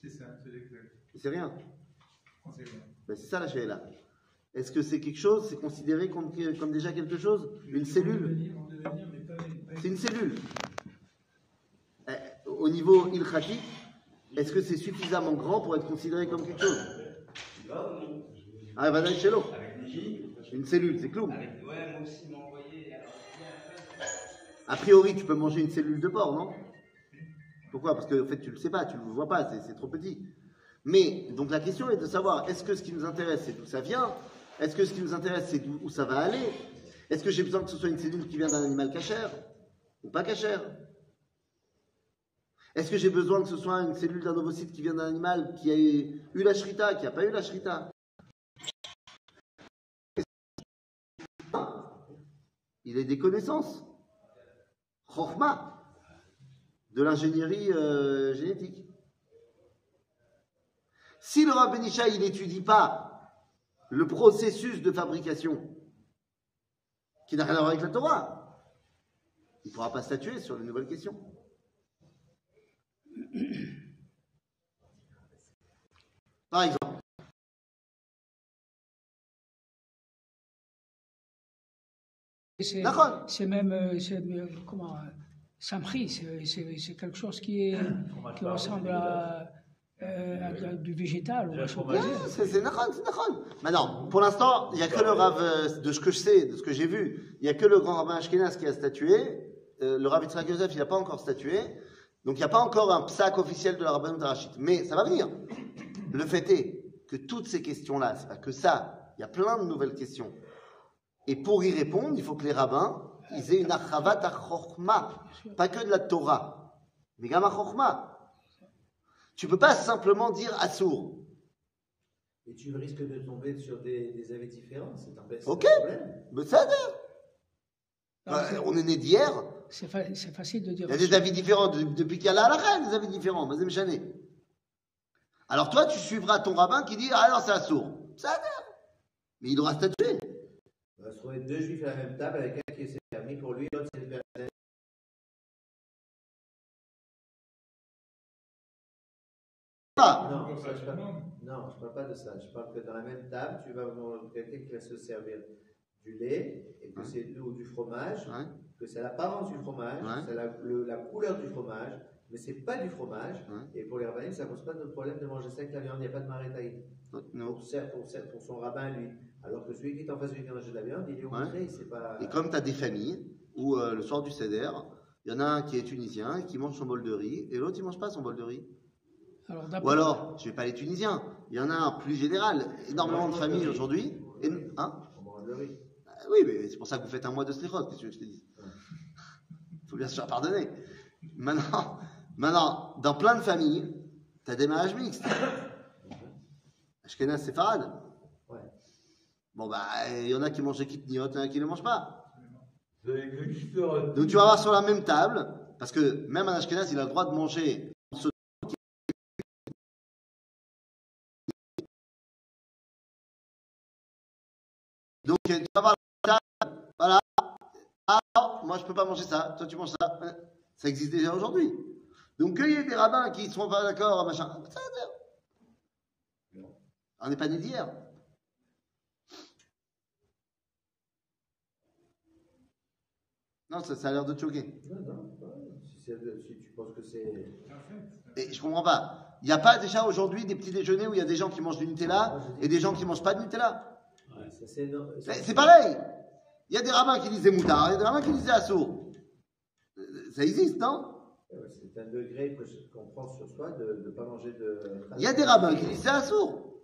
C'est ça, c'est exact. C'est rien. Ben, c'est ça la là. Est-ce que c'est quelque chose C'est considéré comme, comme déjà quelque chose? Une cellule? C'est une cellule. Au niveau ilkhati, est-ce que c'est suffisamment grand pour être considéré comme quelque chose Ah, va chez. Une cellule, c'est clou. A priori, tu peux manger une cellule de porc, non? Pourquoi? Parce que en fait, tu le sais pas, tu le vois pas, c'est- trop petit. Mais donc la question est de savoir est-ce que ce qui nous intéresse, c'est d'où ça vient? Est-ce que ce qui nous intéresse, c'est d'où où ça va aller? Est-ce que j'ai besoin que ce soit une cellule qui vient d'un animal cachère? Ou pas cachère? Est-ce que j'ai besoin que ce soit une cellule d'un ovocyte qui vient d'un animal qui a eu la shrita, qui n'a pas eu la shrita? Il est des connaissances. Chorma, de l'ingénierie euh, génétique. Si le Rav Benisha, il n'étudie pas le processus de fabrication, qui n'a rien à voir avec la Torah, il ne pourra pas statuer sur les nouvelles questions. *clears throat* Par exemple, C'est même, euh, euh, comment, euh, Samri, c'est quelque chose qui, est, *coughs* qui ressemble à, euh, à du végétal. ça. c'est nachon, c'est nachon. Maintenant, pour l'instant, il n'y a que le Rav, de ce que je sais, de ce que j'ai vu, il n'y a que le grand rabbin Ashkenaz qui a statué. Euh, le Rav Yitzhak Yosef, il n'a pas encore statué. Donc, il n'y a pas encore un psaque officiel de la rabbin Tarachit. Mais ça va venir. Le fait est que toutes ces questions-là, c'est pas que ça. Il y a plein de nouvelles questions. Et pour y répondre, il faut que les rabbins, ils aient une achavat achorma. Pas que de la Torah. Mais gamma chorma. Tu peux pas simplement dire assour. Et tu risques de tomber sur des, des avis différents. C'est un, Ok. un problème. Mais ça, Bah, c'est- on est né d'hier. C'est fa- c'est facile de dire. Il y a des avis différents de- depuis qu'il y a la halakha, des avis différents. Mazem Chané. Alors toi, tu suivras ton rabbin qui dit Ah non, c'est assourd. Ça va. Mais il aura statué. On va se trouver deux juifs à la même table avec un qui s'est permis pour lui, l'autre c'est le père. Ah, Non, ça, je parle, non, je parle pas de ça. Je parle que dans la même table, tu vas avoir quelqu'un qui va se servir du lait et que Ouais. c'est ou du fromage, Ouais. que c'est l'apparence du fromage, Ouais. c'est la, le- la couleur du fromage, mais c'est pas du fromage. Ouais. Et pour les rabbins, ça pose pas de problème de manger ça avec la viande. Il n'y a pas de marétaï. Non. Pour, pour, son rabbin, lui. Alors que celui qui est en face de lui qui mange de la viande, il est Ouais. outré, c'est pas. Et comme tu as des familles où euh, le soir du Seder, il y en a un qui est tunisien et qui mange son bol de riz et l'autre il mange pas son bol de riz. Alors, Ou alors, je vais pas les tunisiens, il y en a un plus général, énormément de familles aujourd'hui. Et, hein? On mange le riz. Oui, mais c'est pour ça que vous faites un mois de slichot, qu'est-ce que tu veux que je te dise Il *laughs* faut bien se faire pardonner. Maintenant, maintenant dans plein de familles, tu as des mariages mixtes. *coughs* Ashkenaz, c'est farad. Ouais. Bon, bah, il y en a qui mangent des kitniot, il y en a qui ne mangent pas. Donc tu vas avoir sur la même table, parce que même un Ashkenaz, il a le droit de manger Donc tu vas avoir voilà. Ah non, moi je peux pas manger ça, toi tu manges ça. Ça existe déjà aujourd'hui. Donc qu'il y ait des rabbins qui ne sont pas d'accord, machin. On n'est pas né d'hier. Non, ça, ça a l'air de te choquer. Non, non, pas. Si, si tu penses que c'est. Et je comprends pas. Il n'y a pas déjà aujourd'hui des petits déjeuners où il y a des gens qui mangent du Nutella et des gens qui mangent pas de Nutella Ça, c'est non- Mais C'est pareil. Il y a des rabbins qui disaient moutard, il y a des rabbins qui disaient assourd. Euh, Ça existe, non? C'est un degré qu'on prend sur soi de ne pas manger de. Il y a des rabbins qui disent c'est assourd.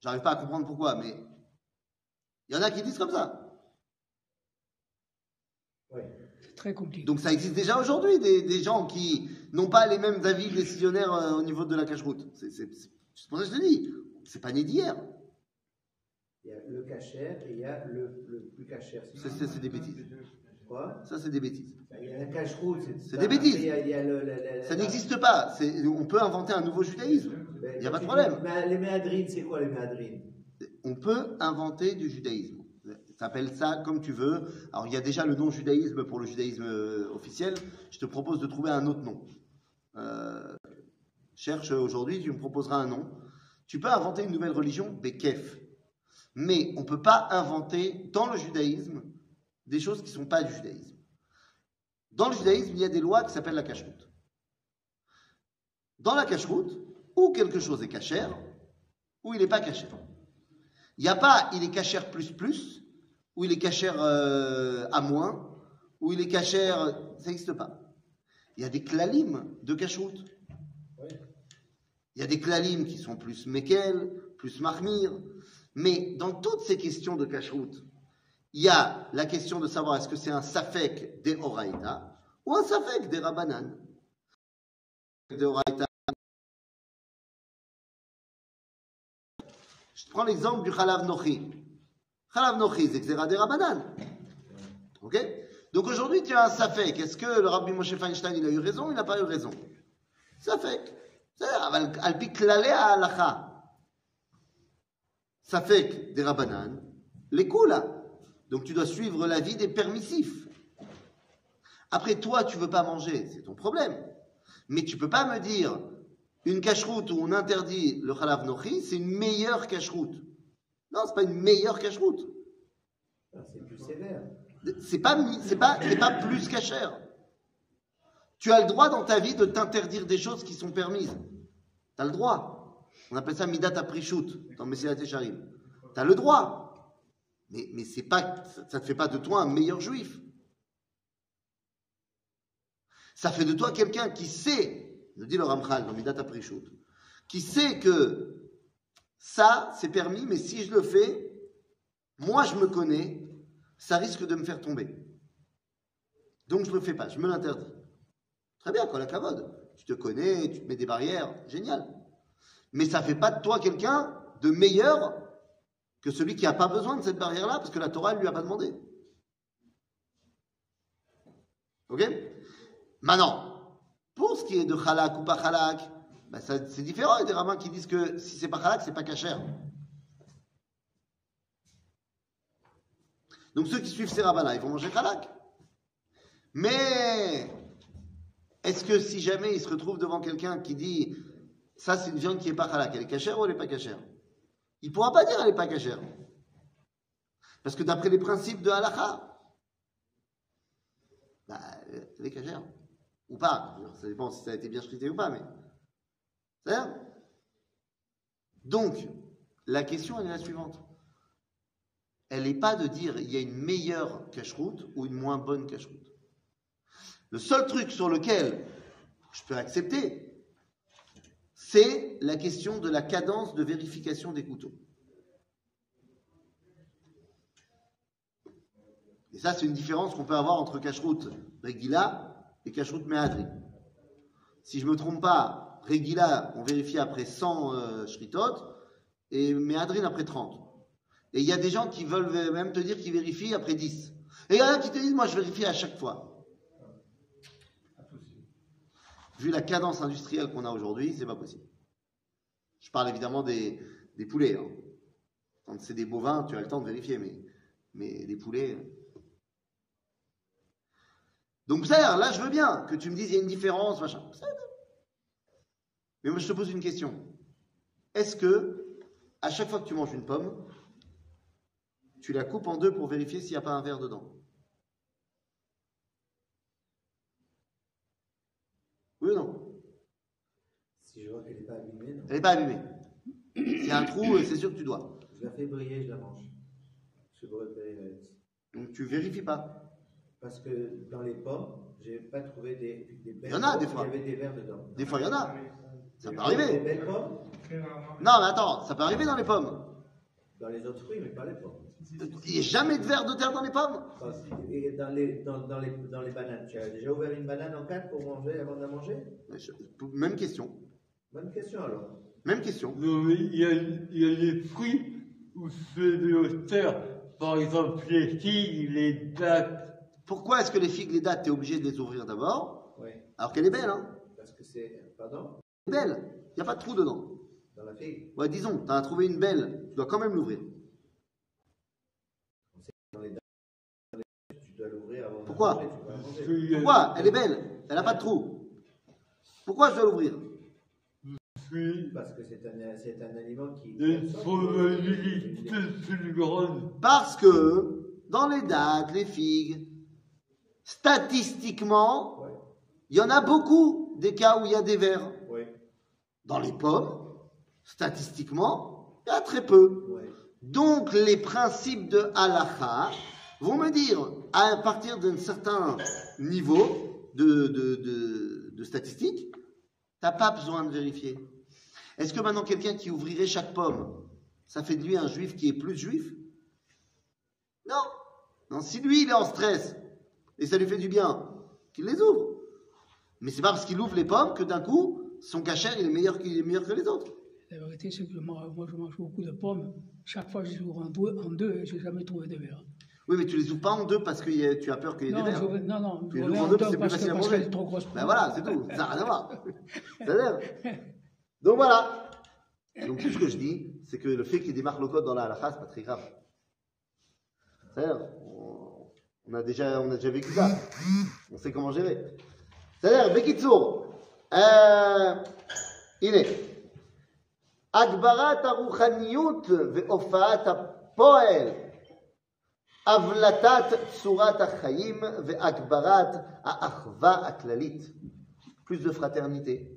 J'arrive pas à comprendre pourquoi, mais il y en a qui disent comme ça. C'est très compliqué. Donc ça existe déjà aujourd'hui, des, des gens qui n'ont pas les mêmes avis décisionnaires euh, au niveau de la cache-route. C'est c'est- c'est- c'est pour ça que je te dis, c'est pas né d'hier. Il y a le cachère et il y a le, le plus cachère. C'est- des bêtises. Quoi? Ça, c'est des bêtises. Il y a la cache-route. C'est des bêtises. Il y a, il y a le, la- la- Ça la- n'existe pas. On peut inventer un nouveau judaïsme. Ben, Il n'y a pas de problème. dis, mais les méadrines, c'est quoi les méadrines On peut inventer du judaïsme. T'appelles ça comme tu veux. Alors, il y a déjà le nom judaïsme pour le judaïsme euh, officiel. Je te propose de trouver un autre nom. Euh, cherche aujourd'hui, tu me proposeras un nom. Tu peux inventer une nouvelle religion, Bekef. Mais on ne peut pas inventer dans le judaïsme des choses qui ne sont pas du judaïsme. Dans le judaïsme, il y a des lois qui s'appellent la cacheroute. Dans la cacheroute, ou quelque chose est cachère, ou il n'est pas cachère. Il n'y a pas il est cachère plus plus, ou il est cachère euh, à moins, ou il est cachère. Ça n'existe pas. Il y a des klalim de cacheroute. Il y a des klalim qui sont plus mekel, plus mahmir. Mais dans toutes ces questions de cacheroute, il y a la question de savoir est-ce que c'est un safek des Horaïta ou un safek des Rabanan. Je prends l'exemple du Khalav Nochi. Khalav Nochi, c'est des Rabanan. Ok? Donc aujourd'hui, tu as un safek. Est-ce que le rabbi Moshe Feinstein, il a eu raison ou il n'a pas eu raison? Safek. C'est-à-dire, al-piklale ça fait des rabananes, les là. Hein. Donc tu dois suivre la vie des permissifs. Après toi, tu ne veux pas manger, c'est ton problème. Mais tu ne peux pas me dire une cacheroute où on interdit le halav nochi, c'est une meilleure cacheroute. Non, c'est pas une meilleure cacheroute. Ah, c'est plus sévère. C'est pas, pas, pas plus cachère. Tu as le droit dans ta vie de t'interdire des choses qui sont permises. Tu as le droit. On appelle ça Midat Aprishut dans Messilat Tesharim. Tu as le droit. Mais, c'est pas, ça ne te fait pas de toi un meilleur juif. Ça fait de toi quelqu'un qui sait, nous dit le Ramchal dans Midat Aprishut, qui sait que ça, c'est permis, mais si je le fais, moi je me connais, ça risque de me faire tomber. Donc je ne le fais pas, je me l'interdis. Très bien, quand la cavode. Tu te connais, tu te mets des barrières, génial. Mais ça ne fait pas de toi quelqu'un de meilleur que celui qui n'a pas besoin de cette barrière-là, parce que la Torah ne lui a pas demandé. Ok? Maintenant, pour ce qui est de halak ou pas halak, ça- c'est différent. Il y a des rabbins qui disent que si c'est pas halak, c'est pas cachère. Donc ceux qui suivent ces rabbins-là, ils vont manger halak. Mais est-ce que si jamais ils se retrouvent devant quelqu'un qui dit ça c'est une viande qui n'est pas halak, elle est cachère ou elle n'est pas cachère? Il ne pourra pas dire elle n'est pas cachère. Parce que d'après les principes de halakha, bah, elle est cachère. Ou pas. Ça dépend si ça a été bien scruté ou pas, mais. C'est Donc, la question elle est la suivante. Elle n'est pas de dire il y a une meilleure cache-route ou une moins bonne cache-route. Le seul truc sur lequel je peux accepter, c'est la question de la cadence de vérification des couteaux. Et ça, c'est une différence qu'on peut avoir entre cache-route Regila et cache-route Mehadri. Si je ne me trompe pas, Regila, on vérifie après 100 euh, shritot et Mehadrin après 30. Et il y a des gens qui veulent même te dire qu'ils vérifient après 10. Et il y en a qui te disent, moi je vérifie à chaque fois. Vu la cadence industrielle qu'on a aujourd'hui, c'est pas possible. Je parle évidemment des, des poulets. hein. Quand c'est des bovins, tu as le temps de vérifier, mais, les poulets. euh. Donc, ça, là, je veux bien que tu me dises, il y a une différence, machin. Mais moi, je te pose une question. Est-ce que, à chaque fois que tu manges une pomme, tu la coupes en deux pour vérifier s'il n'y a pas un verre dedans Oui ou non Si je vois qu'elle n'est pas abîmée, non. Elle n'est pas abîmée. A un trou, euh, c'est sûr que tu dois. Je la fais briller, je la mange. Je brûle. Donc tu vérifies pas. Parce que dans les pommes, j'ai pas trouvé des, des belles Il y en a, des fois. Il y avait des verres dedans. Des fois, il y en a. Ça peut Des arriver. belles pommes. Non, mais attends, ça peut arriver dans les pommes. dans les autres fruits, mais pas les pommes. Il n'y a jamais de verre de terre dans les pommes? Et dans les, dans, dans les, dans les bananes, tu as déjà ouvert une banane en quatre pour manger avant de la manger? Même question. Bonne question alors. Même question. Non, mais il y a, il y a des fruits où c'est de hauteur. Par exemple, les figues, les dattes. Pourquoi est-ce que les figues, les dattes, tu es obligé de les ouvrir d'abord Oui. Alors qu'elle est belle, hein? Parce que c'est. Pardon? Elle est belle. Il n'y a pas de trou dedans. Dans la figue Ouais, disons, tu as trouvé une belle, tu dois quand même l'ouvrir. Dans les dates, tu dois l'ouvrir avant de Pourquoi? Pourquoi? Elle est belle. Elle n'a pas de trou. Pourquoi je dois l'ouvrir? Parce que c'est un, aliment qui. Parce que dans les dattes, les figues, statistiquement, Ouais. il y en a beaucoup des cas où il y a des vers. Dans les pommes, statistiquement, il y a très peu. Donc les principes de halakha vont me dire, à partir d'un certain niveau de, de, de, de statistiques, tu n'as pas besoin de vérifier. Est-ce que maintenant quelqu'un qui ouvrirait chaque pomme, ça fait de lui un juif qui est plus juif? Non. Non, si lui il est en stress et ça lui fait du bien, qu'il les ouvre. Mais c'est pas parce qu'il ouvre les pommes que d'un coup, son cachet il est meilleur, qu'il est meilleur que les autres. La vérité, c'est que moi, je mange beaucoup de pommes. Chaque fois, je les ouvre en deux, en deux et je n'ai jamais trouvé de verre. Oui, mais tu les ouvres pas en deux parce que y a- tu as peur qu'il y ait Non, des vers. je- non, non, Tu les ouvre ouvres en deux parce que c'est plus facile à parce manger. trop grosse. Ben voilà, c'est tout. Ça n'a rien à voir. *laughs* C'est-à-dire. Donc voilà. Donc tout ce que je dis, c'est que le fait qu'il y ait des marlocotes dans la halakha, c'est pas très grave. C'est-à-dire, on on a déjà, on a déjà vécu ça. On sait comment gérer. C'est-à-dire, Bekitsour, euh, il est. הגברת הרוחניות והופעת הפועל, הבלטת צורת החיים והגברת האחווה הכללית. Plus de fraternité,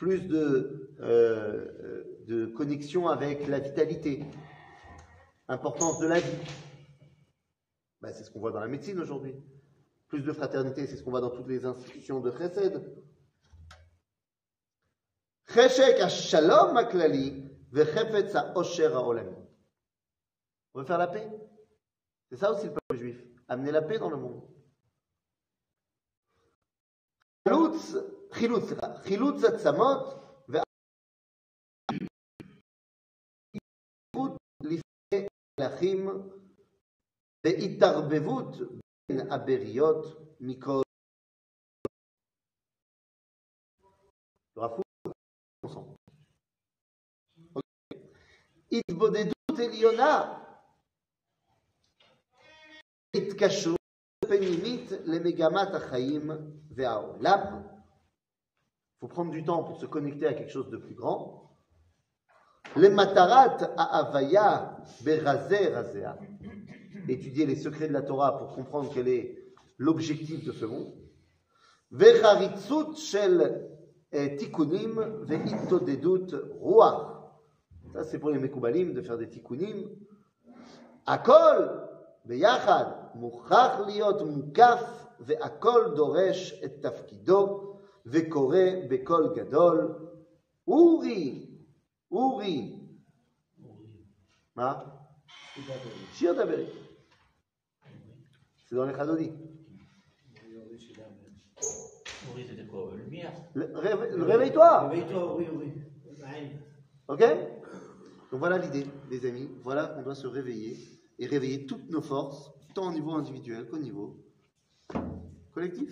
plus euh, de, connexion avec la vitalité, importance de la vie. Ben, c'est ce qu'on voit dans la médecine aujourd'hui. Plus de fraternité, c'est ce qu'on voit dans toutes les institutions de Chesed. On veut faire la paix? C'est ça aussi le peuple juif. Amener la paix dans le monde. חילוץ, חילוץ, סליחה, חילוץ עצמות ועדיפות לפני מלכים והתערבבות בין הבריות מכל... הרב קוק, ensemble. התבודדות עליונה, התקשרות פנימית למגמת החיים והעולם. faut prendre du temps pour se connecter à quelque chose de plus grand. Les matarat avaya berazeh Étudier les secrets de la Torah pour comprendre quel est l'objectif de ce monde. Vecharitzut shel eh, tikunim veitodedut ruach. Ça, c'est pour les mekoubalim de faire des tikkunim. Akol beyachad mukach liot mukaf veakol doresh et tafkido. וקורא בקול גדול. אורי, אורי. מה? שיר דברי. C'est dans les Chazoni. Mourir, c'était quoi Lumière Le- réve- Réveille-toi Réveille-toi, oui, oui. Aïe. Ok Donc voilà l'idée, les amis. Voilà qu'on doit se réveiller et réveiller toutes nos forces tant au niveau individuel qu'au niveau collectif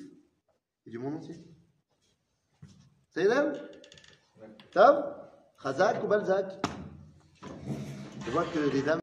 et du monde entier. Là Tav Chazak ou Balzac Je vois que les dames.